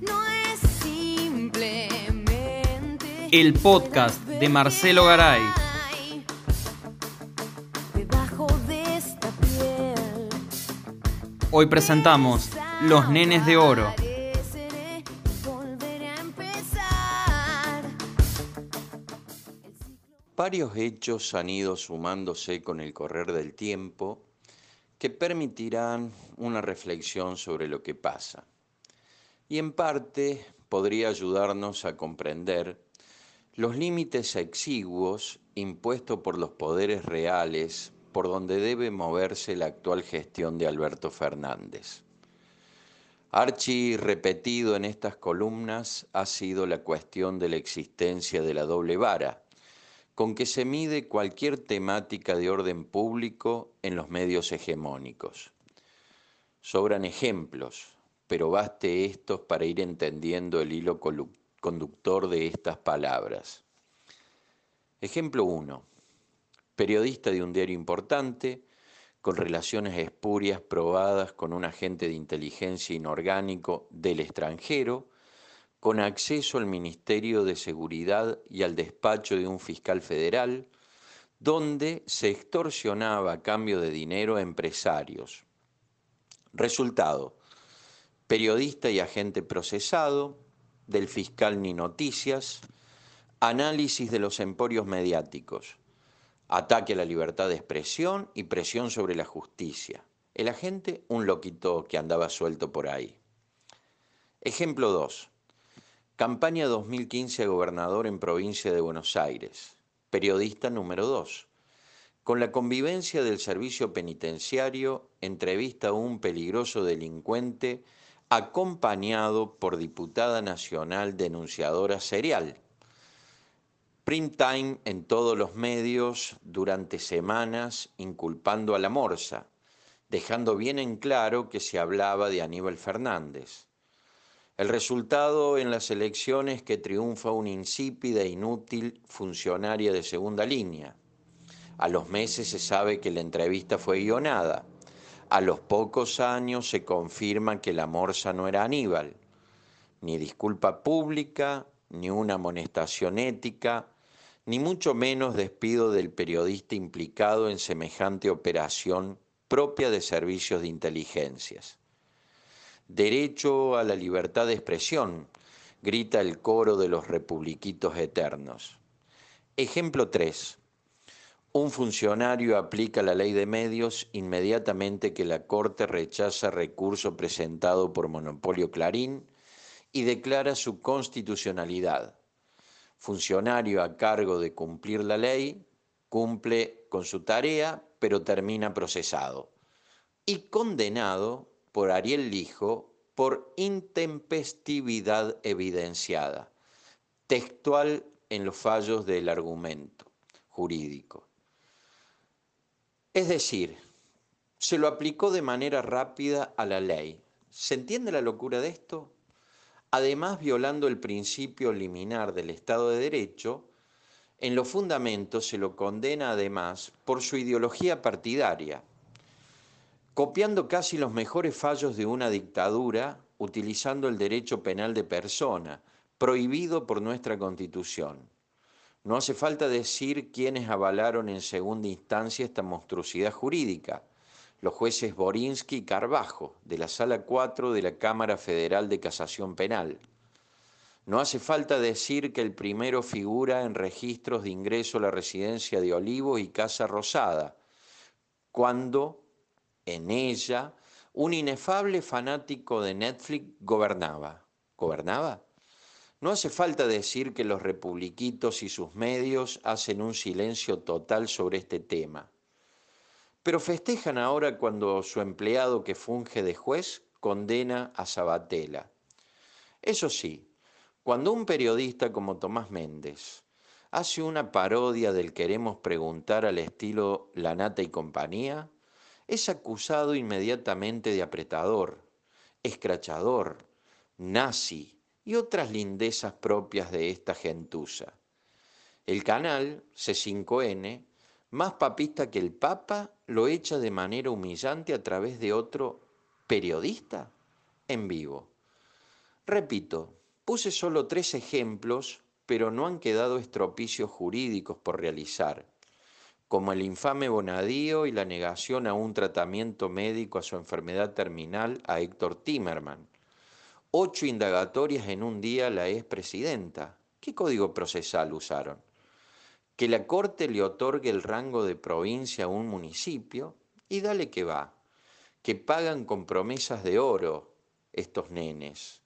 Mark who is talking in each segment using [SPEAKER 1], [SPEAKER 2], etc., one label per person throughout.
[SPEAKER 1] no es simplemente
[SPEAKER 2] El podcast de Marcelo Garay. Hoy presentamos Los Nenes de Oro.
[SPEAKER 3] Varios hechos han ido sumándose con el correr del tiempo que permitirán una reflexión sobre lo que pasa. Y en parte podría ayudarnos a comprender los límites exiguos impuestos por los poderes reales por donde debe moverse la actual gestión de Alberto Fernández. Archi repetido en estas columnas ha sido la cuestión de la existencia de la doble vara, con que se mide cualquier temática de orden público en los medios hegemónicos. Sobran ejemplos, pero baste estos para ir entendiendo el hilo conductor de estas palabras. Ejemplo 1. Periodista de un diario importante, con relaciones espurias probadas con un agente de inteligencia inorgánico del extranjero, con acceso al Ministerio de Seguridad y al despacho de un fiscal federal, donde se extorsionaba a cambio de dinero a empresarios. Resultado, periodista y agente procesado, del fiscal ni noticias, análisis de los emporios mediáticos, ataque a la libertad de expresión y presión sobre la justicia. El agente, un loquito que andaba suelto por ahí. Ejemplo 2. Campaña 2015 a gobernador en provincia de Buenos Aires. Periodista número 2. Con la convivencia del servicio penitenciario, entrevista a un peligroso delincuente acompañado por diputada nacional denunciadora serial. Prime time en todos los medios durante semanas inculpando a la Morsa, dejando bien en claro que se hablaba de Aníbal Fernández. El resultado en las elecciones que triunfa una insípida e inútil funcionaria de segunda línea. A los meses se sabe que la entrevista fue guionada. A los pocos años se confirma que la morsa no era Aníbal. Ni disculpa pública, ni una amonestación ética, ni mucho menos despido del periodista implicado en semejante operación propia de servicios de inteligencias. Derecho a la libertad de expresión, grita el coro de los republiquitos eternos. Ejemplo 3. Un funcionario aplica la ley de medios inmediatamente que la Corte rechaza recurso presentado por Monopolio Clarín y declara su constitucionalidad. Funcionario a cargo de cumplir la ley, cumple con su tarea, pero termina procesado. Y condenado por Ariel Lijo por intempestividad evidenciada, textual en los fallos del argumento jurídico. Es decir, se lo aplicó de manera rápida a la ley. ¿Se entiende la locura de esto? Además, violando el principio liminar del Estado de Derecho, en los fundamentos se lo condena además por su ideología partidaria, copiando casi los mejores fallos de una dictadura, utilizando el derecho penal de persona, prohibido por nuestra Constitución. No hace falta decir quiénes avalaron en segunda instancia esta monstruosidad jurídica, los jueces Borinsky y Carbajo, de la Sala 4 de la Cámara Federal de Casación Penal. No hace falta decir que el primero figura en registros de ingreso a la residencia de Olivos y Casa Rosada, cuando en ella un inefable fanático de Netflix gobernaba. ¿Gobernaba? No hace falta decir que los republiquitos y sus medios hacen un silencio total sobre este tema. Pero festejan ahora cuando su empleado que funge de juez condena a Sabatella. Eso sí, cuando un periodista como Tomás Méndez hace una parodia del queremos preguntar al estilo Lanata y compañía, es acusado inmediatamente de apretador, escrachador, nazi y otras lindezas propias de esta gentuza. El canal C5N, más papista que el Papa, lo echa de manera humillante a través de otro periodista en vivo. Repito, puse solo tres ejemplos, pero no han quedado estropicios jurídicos por realizar, como el infame Bonadío y la negación a un tratamiento médico a su enfermedad terminal a Héctor Timerman. Ocho indagatorias en un día la expresidenta. ¿Qué código procesal usaron? Que la Corte le otorgue el rango de provincia a un municipio y dale que va, que pagan con promesas de oro estos nenes.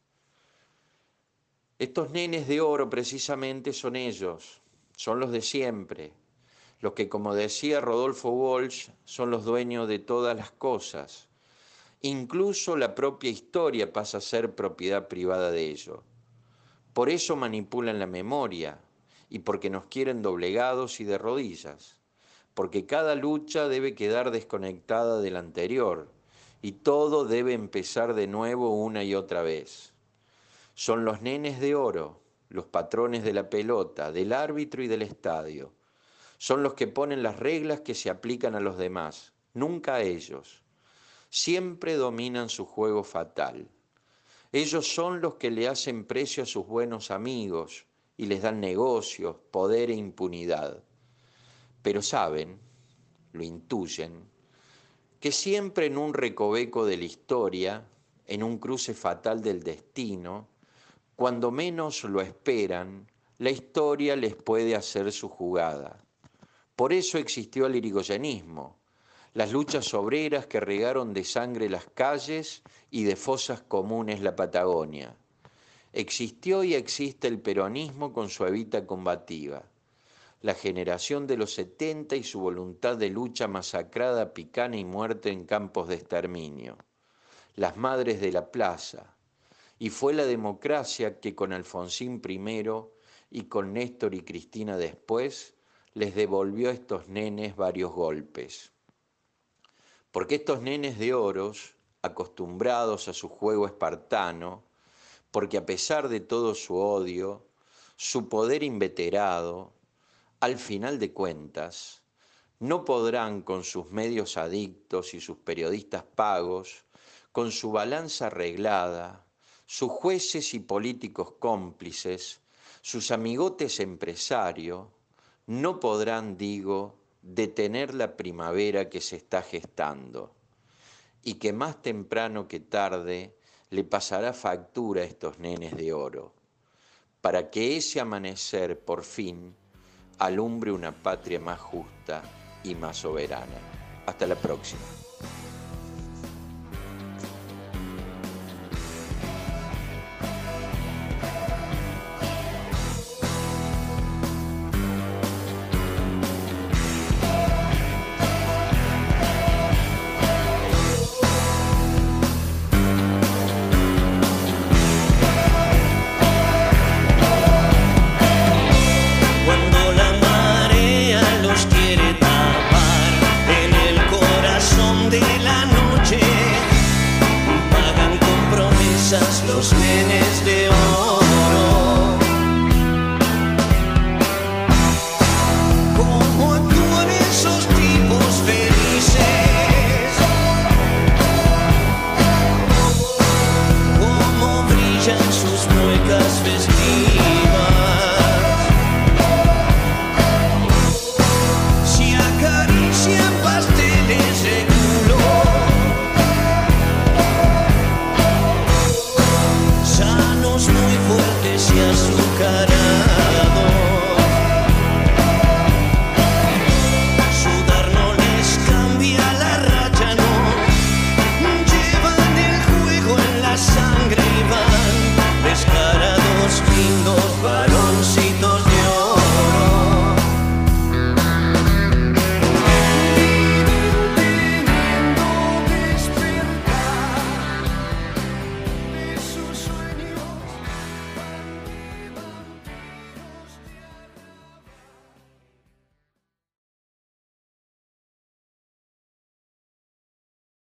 [SPEAKER 3] Estos nenes de oro precisamente son ellos, son los de siempre, los que como decía Rodolfo Walsh son los dueños de todas las cosas. Incluso la propia historia pasa a ser propiedad privada de ellos. Por eso manipulan la memoria y porque nos quieren doblegados y de rodillas, porque cada lucha debe quedar desconectada de la anterior y todo debe empezar de nuevo una y otra vez. Son los nenes de oro, los patrones de la pelota, del árbitro y del estadio. Son los que ponen las reglas que se aplican a los demás, nunca a ellos. Siempre dominan su juego fatal. Ellos son los que le hacen precio a sus buenos amigos y les dan negocios, poder e impunidad. Pero saben, lo intuyen, que siempre en un recoveco de la historia, en un cruce fatal del destino, cuando menos lo esperan, la historia les puede hacer su jugada. Por eso existió el irigoyenismo, las luchas obreras que regaron de sangre las calles y de fosas comunes la Patagonia. Existió y existe el peronismo con su evita combativa, la generación de los 70 y su voluntad de lucha masacrada, picana y muerte en campos de exterminio, las madres de la plaza, y fue la democracia que con Alfonsín primero y con Néstor y Cristina después les devolvió a estos nenes varios golpes. Porque estos nenes de oros, acostumbrados a su juego espartano, porque a pesar de todo su odio, su poder inveterado, al final de cuentas, no podrán con sus medios adictos y sus periodistas pagos, con su balanza arreglada, sus jueces y políticos cómplices, sus amigotes empresarios, no podrán, digo, detener la primavera que se está gestando y que más temprano que tarde le pasará factura a estos nenes de oro, para que ese amanecer por fin alumbre una patria más justa y más soberana. Hasta la próxima.
[SPEAKER 4] Los nenes de oro. ¿Cómo actúan esos tipos felices? ¿Cómo brillan sus muecas festivas?